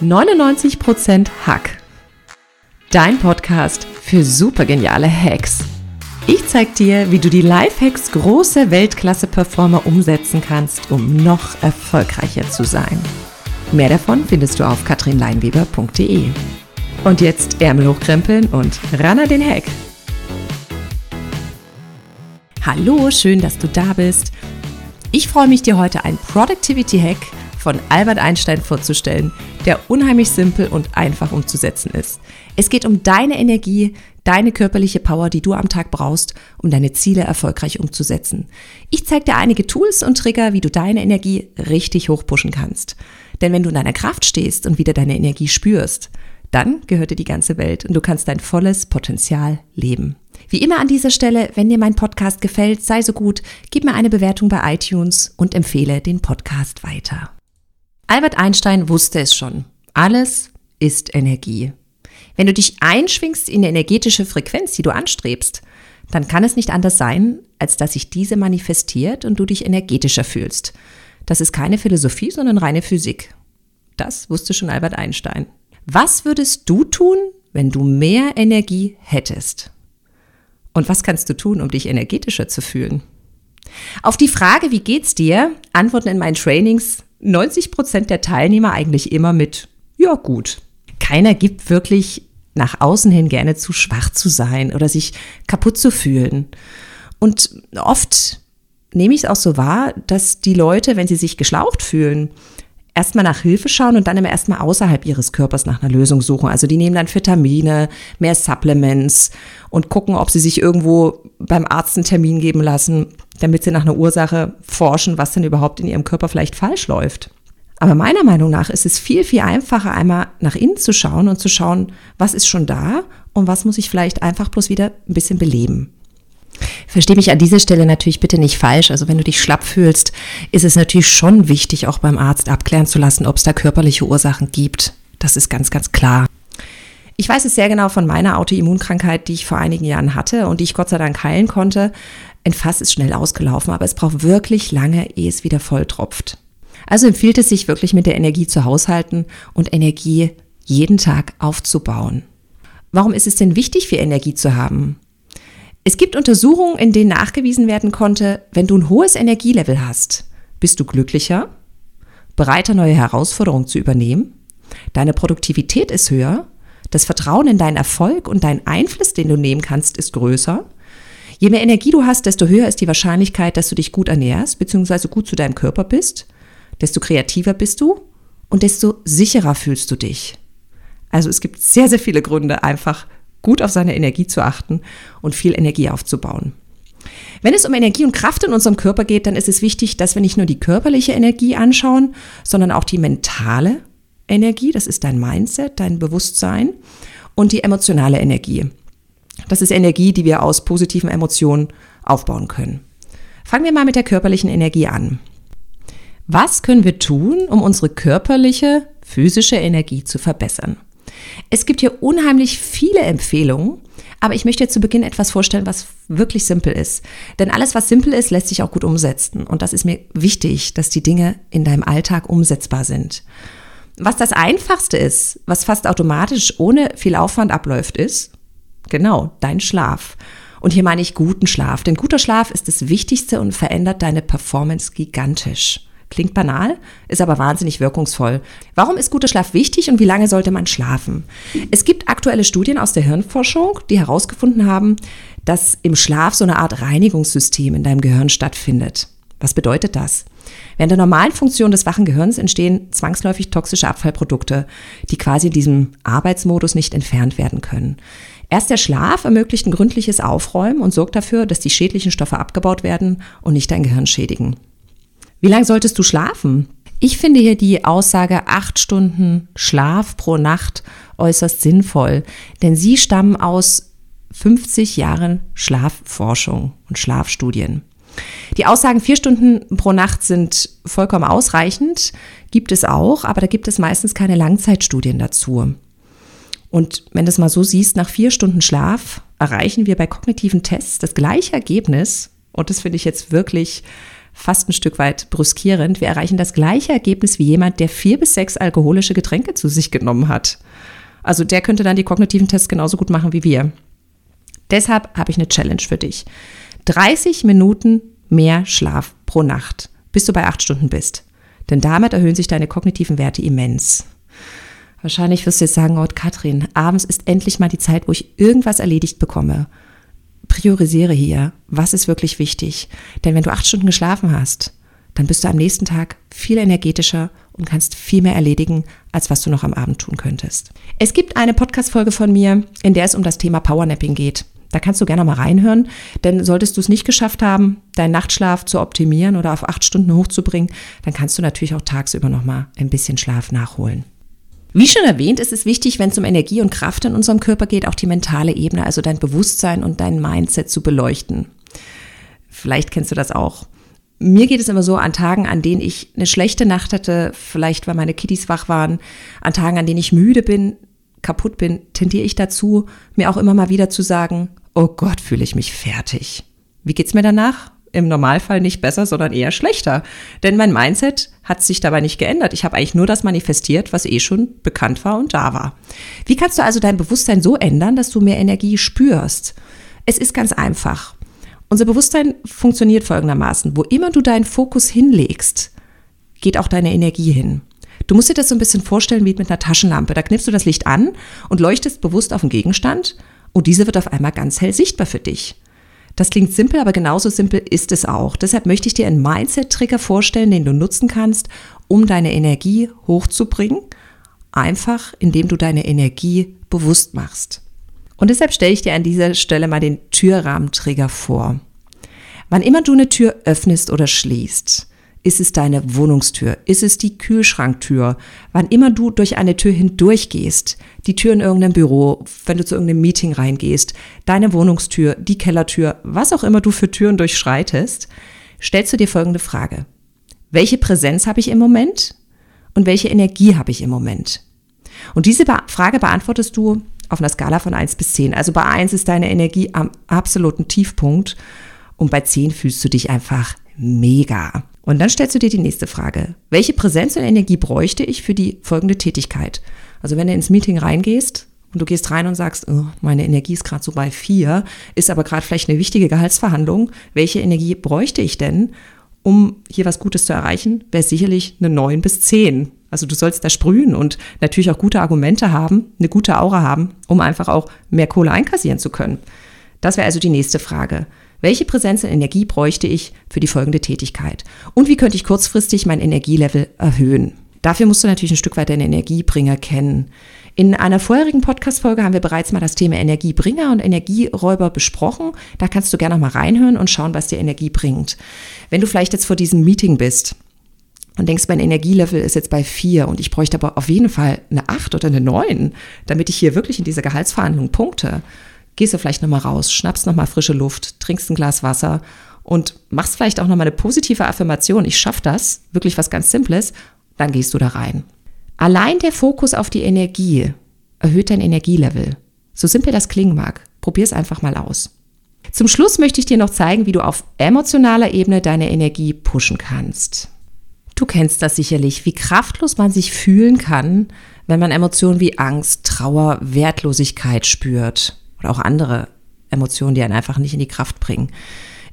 99% Hack. Dein Podcast für supergeniale Hacks. Ich zeig dir, wie du die Lifehacks großer Weltklasse-Performer umsetzen kannst, um noch erfolgreicher zu sein. Mehr davon findest du auf katrinleinweber.de. Und jetzt Ärmel hochkrempeln und ran an den Hack. Hallo, schön, dass du da bist. Ich freue mich, dir heute ein Productivity Hack von Albert Einstein vorzustellen, der unheimlich simpel und einfach umzusetzen ist. Es geht um deine Energie, deine körperliche Power, die du am Tag brauchst, um deine Ziele erfolgreich umzusetzen. Ich zeige dir einige Tools und Trigger, wie du deine Energie richtig hochpushen kannst. Denn wenn du in deiner Kraft stehst und wieder deine Energie spürst, dann gehört dir die ganze Welt und du kannst dein volles Potenzial leben. Wie immer an dieser Stelle, wenn dir mein Podcast gefällt, sei so gut, gib mir eine Bewertung bei iTunes und empfehle den Podcast weiter. Albert Einstein wusste es schon. Alles ist Energie. Wenn du dich einschwingst in die energetische Frequenz, die du anstrebst, dann kann es nicht anders sein, als dass sich diese manifestiert und du dich energetischer fühlst. Das ist keine Philosophie, sondern reine Physik. Das wusste schon Albert Einstein. Was würdest du tun, wenn du mehr Energie hättest? Und was kannst du tun, um dich energetischer zu fühlen? Auf die Frage, wie geht's dir, antworten in meinen Trainings 90 Prozent der Teilnehmer eigentlich immer mit, ja gut. Keiner gibt wirklich nach außen hin gerne zu schwach zu sein oder sich kaputt zu fühlen. Und oft nehme ich es auch so wahr, dass die Leute, wenn sie sich geschlaucht fühlen, erstmal nach Hilfe schauen und dann immer erstmal außerhalb ihres Körpers nach einer Lösung suchen. Also die nehmen dann Vitamine, mehr Supplements und gucken, ob sie sich irgendwo beim Arzt einen Termin geben lassen, damit sie nach einer Ursache forschen, was denn überhaupt in ihrem Körper vielleicht falsch läuft. Aber meiner Meinung nach ist es viel, viel einfacher, einmal nach innen zu schauen und zu schauen, was ist schon da und was muss ich vielleicht einfach bloß wieder ein bisschen beleben. Versteh mich an dieser Stelle natürlich bitte nicht falsch. Also wenn du dich schlapp fühlst, ist es natürlich schon wichtig, auch beim Arzt abklären zu lassen, ob es da körperliche Ursachen gibt. Das ist ganz, ganz klar. Ich weiß es sehr genau von meiner Autoimmunkrankheit, die ich vor einigen Jahren hatte und die ich Gott sei Dank heilen konnte. Ein Fass ist schnell ausgelaufen, aber es braucht wirklich lange, ehe es wieder voll tropft. Also empfiehlt es sich wirklich mit der Energie zu haushalten und Energie jeden Tag aufzubauen. Warum ist es denn wichtig, viel Energie zu haben? Es gibt Untersuchungen, in denen nachgewiesen werden konnte, wenn du ein hohes Energielevel hast, bist du glücklicher, bereiter, neue Herausforderungen zu übernehmen, deine Produktivität ist höher, das Vertrauen in deinen Erfolg und deinen Einfluss, den du nehmen kannst, ist größer. Je mehr Energie du hast, desto höher ist die Wahrscheinlichkeit, dass du dich gut ernährst, beziehungsweise gut zu deinem Körper bist, desto kreativer bist du und desto sicherer fühlst du dich. Also es gibt sehr, sehr viele Gründe, einfach gut auf seine Energie zu achten und viel Energie aufzubauen. Wenn es um Energie und Kraft in unserem Körper geht, dann ist es wichtig, dass wir nicht nur die körperliche Energie anschauen, sondern auch die mentale Energie, das ist dein Mindset, dein Bewusstsein und die emotionale Energie. Das ist Energie, die wir aus positiven Emotionen aufbauen können. Fangen wir mal mit der körperlichen Energie an. Was können wir tun, um unsere körperliche, physische Energie zu verbessern? Es gibt hier unheimlich viele Empfehlungen, aber ich möchte zu Beginn etwas vorstellen, was wirklich simpel ist. Denn alles, was simpel ist, lässt sich auch gut umsetzen. Und das ist mir wichtig, dass die Dinge in deinem Alltag umsetzbar sind. Was das Einfachste ist, was fast automatisch ohne viel Aufwand abläuft, ist, genau, dein Schlaf. Und hier meine ich guten Schlaf, denn guter Schlaf ist das Wichtigste und verändert deine Performance gigantisch. Klingt banal, ist aber wahnsinnig wirkungsvoll. Warum ist guter Schlaf wichtig und wie lange sollte man schlafen? Es gibt aktuelle Studien aus der Hirnforschung, die herausgefunden haben, dass im Schlaf so eine Art Reinigungssystem in deinem Gehirn stattfindet. Was bedeutet das? Während der normalen Funktion des wachen Gehirns entstehen zwangsläufig toxische Abfallprodukte, die quasi in diesem Arbeitsmodus nicht entfernt werden können. Erst der Schlaf ermöglicht ein gründliches Aufräumen und sorgt dafür, dass die schädlichen Stoffe abgebaut werden und nicht dein Gehirn schädigen. Wie lange solltest du schlafen? Ich finde hier die Aussage acht Stunden Schlaf pro Nacht äußerst sinnvoll, denn sie stammen aus 50 Jahren Schlafforschung und Schlafstudien. Die Aussagen vier Stunden pro Nacht sind vollkommen ausreichend, gibt es auch, aber da gibt es meistens keine Langzeitstudien dazu. Und wenn du es mal so siehst, nach vier Stunden Schlaf erreichen wir bei kognitiven Tests das gleiche Ergebnis, und das finde ich jetzt wirklich fast ein Stück weit brüskierend. Wir erreichen das gleiche Ergebnis wie jemand, der vier bis sechs alkoholische Getränke zu sich genommen hat. Also der könnte dann die kognitiven Tests genauso gut machen wie wir. Deshalb habe ich eine Challenge für dich. 30 Minuten mehr Schlaf pro Nacht, bis du bei acht Stunden bist. Denn damit erhöhen sich deine kognitiven Werte immens. Wahrscheinlich wirst du jetzt sagen, oh Katrin, abends ist endlich mal die Zeit, wo ich irgendwas erledigt bekomme. Priorisiere hier, was ist wirklich wichtig. Denn wenn du acht Stunden geschlafen hast, dann bist du am nächsten Tag viel energetischer und kannst viel mehr erledigen, als was du noch am Abend tun könntest. Es gibt eine Podcast-Folge von mir, in der es um das Thema Powernapping geht. Da kannst du gerne mal reinhören, denn solltest du es nicht geschafft haben, deinen Nachtschlaf zu optimieren oder auf acht Stunden hochzubringen, dann kannst du natürlich auch tagsüber noch mal ein bisschen Schlaf nachholen. Wie schon erwähnt, ist es wichtig, wenn es um Energie und Kraft in unserem Körper geht, auch die mentale Ebene, also dein Bewusstsein und dein Mindset zu beleuchten. Vielleicht kennst du das auch. Mir geht es immer so an Tagen, an denen ich eine schlechte Nacht hatte, vielleicht weil meine Kiddies wach waren, an Tagen, an denen ich müde bin, kaputt bin, tendiere ich dazu, mir auch immer mal wieder zu sagen, oh Gott, fühle ich mich fertig. Wie geht's mir danach? Im Normalfall nicht besser, sondern eher schlechter. Denn mein Mindset hat sich dabei nicht geändert. Ich habe eigentlich nur das manifestiert, was eh schon bekannt war und da war. Wie kannst du also dein Bewusstsein so ändern, dass du mehr Energie spürst? Es ist ganz einfach. Unser Bewusstsein funktioniert folgendermaßen. Wo immer du deinen Fokus hinlegst, geht auch deine Energie hin. Du musst dir das so ein bisschen vorstellen wie mit einer Taschenlampe. Da knippst du das Licht an und leuchtest bewusst auf den Gegenstand und diese wird auf einmal ganz hell sichtbar für dich. Das klingt simpel, aber genauso simpel ist es auch. Deshalb möchte ich dir einen Mindset-Trigger vorstellen, den du nutzen kannst, um deine Energie hochzubringen. Einfach, indem du deine Energie bewusst machst. Und deshalb stelle ich dir an dieser Stelle mal den Türrahmentrigger vor. Wann immer du eine Tür öffnest oder schließt, ist es deine Wohnungstür? Ist es die Kühlschranktür? Wann immer du durch eine Tür hindurch gehst, die Tür in irgendeinem Büro, wenn du zu irgendeinem Meeting reingehst, deine Wohnungstür, die Kellertür, was auch immer du für Türen durchschreitest, stellst du dir folgende Frage. Welche Präsenz habe ich im Moment und welche Energie habe ich im Moment? Und diese Frage beantwortest du auf einer Skala von 1 bis 10. Also bei 1 ist deine Energie am absoluten Tiefpunkt und bei 10 fühlst du dich einfach mega. Und dann stellst du dir die nächste Frage. Welche Präsenz und Energie bräuchte ich für die folgende Tätigkeit? Also wenn du ins Meeting reingehst und du gehst rein und sagst, oh, meine Energie ist gerade so bei vier, ist aber gerade vielleicht eine wichtige Gehaltsverhandlung. Welche Energie bräuchte ich denn, um hier was Gutes zu erreichen? Wäre sicherlich eine neun bis zehn. Also du sollst da sprühen und natürlich auch gute Argumente haben, eine gute Aura haben, um einfach auch mehr Kohle einkassieren zu können. Das wäre also die nächste Frage. Welche Präsenz und Energie bräuchte ich für die folgende Tätigkeit? Und wie könnte ich kurzfristig mein Energielevel erhöhen? Dafür musst du natürlich ein Stück weit deine Energiebringer kennen. In einer vorherigen Podcast-Folge haben wir bereits mal das Thema Energiebringer und Energieräuber besprochen. Da kannst du gerne noch mal reinhören und schauen, was dir Energie bringt. Wenn du vielleicht jetzt vor diesem Meeting bist und denkst, mein Energielevel ist jetzt bei vier und ich bräuchte aber auf jeden Fall eine acht oder eine neun, damit ich hier wirklich in dieser Gehaltsverhandlung punkte, gehst du vielleicht nochmal raus, schnappst nochmal frische Luft, trinkst ein Glas Wasser und machst vielleicht auch nochmal eine positive Affirmation, ich schaffe das, wirklich was ganz Simples, dann gehst du da rein. Allein der Fokus auf die Energie erhöht dein Energielevel. So simpel das klingen mag, probier es einfach mal aus. Zum Schluss möchte ich dir noch zeigen, wie du auf emotionaler Ebene deine Energie pushen kannst. Du kennst das sicherlich, wie kraftlos man sich fühlen kann, wenn man Emotionen wie Angst, Trauer, Wertlosigkeit spürt oder auch andere Emotionen, die einen einfach nicht in die Kraft bringen.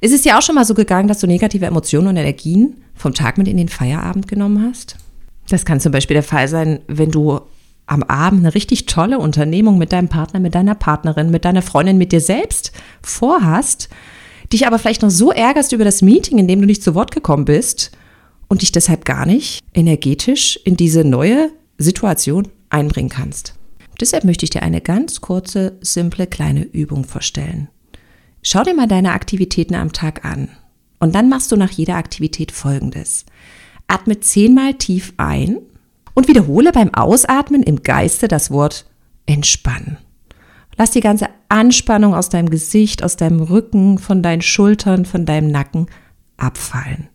Ist es dir auch schon mal so gegangen, dass du negative Emotionen und Energien vom Tag mit in den Feierabend genommen hast? Das kann zum Beispiel der Fall sein, wenn du am Abend eine richtig tolle Unternehmung mit deinem Partner, mit deiner Partnerin, mit deiner Freundin, mit dir selbst vorhast, dich aber vielleicht noch so ärgerst über das Meeting, in dem du nicht zu Wort gekommen bist und dich deshalb gar nicht energetisch in diese neue Situation einbringen kannst. Deshalb möchte ich dir eine ganz kurze, simple kleine Übung vorstellen. Schau dir mal deine Aktivitäten am Tag an. Und dann machst du nach jeder Aktivität folgendes. Atme zehnmal tief ein und wiederhole beim Ausatmen im Geiste das Wort entspannen. Lass die ganze Anspannung aus deinem Gesicht, aus deinem Rücken, von deinen Schultern, von deinem Nacken abfallen.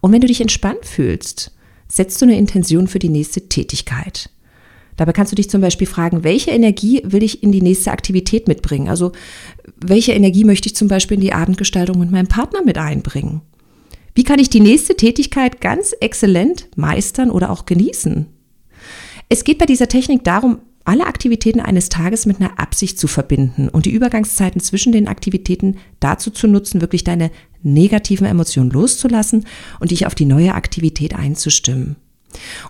Und wenn du dich entspannt fühlst, setzt du eine Intention für die nächste Tätigkeit. Dabei kannst du dich zum Beispiel fragen, welche Energie will ich in die nächste Aktivität mitbringen? Also welche Energie möchte ich zum Beispiel in die Abendgestaltung mit meinem Partner mit einbringen? Wie kann ich die nächste Tätigkeit ganz exzellent meistern oder auch genießen? Es geht bei dieser Technik darum, alle Aktivitäten eines Tages mit einer Absicht zu verbinden und die Übergangszeiten zwischen den Aktivitäten dazu zu nutzen, wirklich deine negativen Emotionen loszulassen und dich auf die neue Aktivität einzustimmen.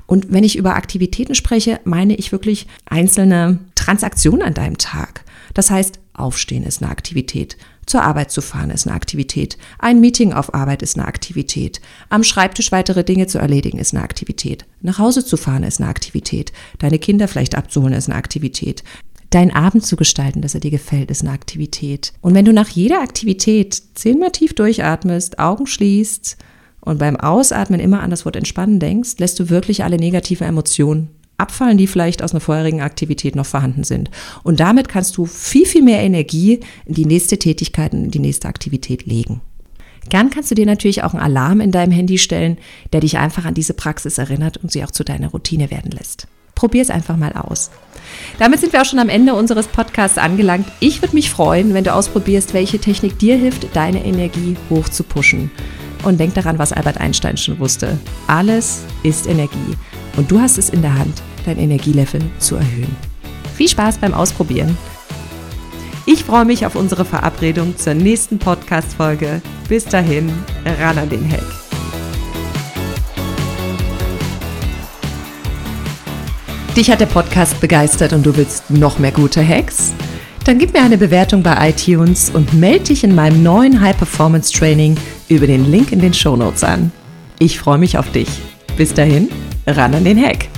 Und wenn ich über Aktivitäten spreche, meine ich wirklich einzelne Transaktionen an deinem Tag. Das heißt, Aufstehen ist eine Aktivität, zur Arbeit zu fahren ist eine Aktivität, ein Meeting auf Arbeit ist eine Aktivität, am Schreibtisch weitere Dinge zu erledigen ist eine Aktivität, nach Hause zu fahren ist eine Aktivität, deine Kinder vielleicht abzuholen ist eine Aktivität, Dein Abend zu gestalten, dass er dir gefällt, ist eine Aktivität. Und wenn du nach jeder Aktivität zehnmal tief durchatmest, Augen schließt und beim Ausatmen immer an das Wort entspannen denkst, lässt du wirklich alle negativen Emotionen abfallen, die vielleicht aus einer vorherigen Aktivität noch vorhanden sind. Und damit kannst du viel, viel mehr Energie in die nächste Tätigkeit in die nächste Aktivität legen. Gern kannst du dir natürlich auch einen Alarm in deinem Handy stellen, der dich einfach an diese Praxis erinnert und sie auch zu deiner Routine werden lässt. Probier es einfach mal aus. Damit sind wir auch schon am Ende unseres Podcasts angelangt. Ich würde mich freuen, wenn du ausprobierst, welche Technik dir hilft, deine Energie hoch zu pushen. Und denk daran, was Albert Einstein schon wusste. Alles ist Energie. Und du hast es in der Hand, dein Energielevel zu erhöhen. Viel Spaß beim Ausprobieren. Ich freue mich auf unsere Verabredung zur nächsten Podcast-Folge. Bis dahin, ran an den Hack. Dich hat der Podcast begeistert und du willst noch mehr gute Hacks? Dann gib mir eine Bewertung bei iTunes und melde dich in meinem neuen High Performance Training über den Link in den Show Notes an. Ich freue mich auf dich. Bis dahin, ran an den Hack.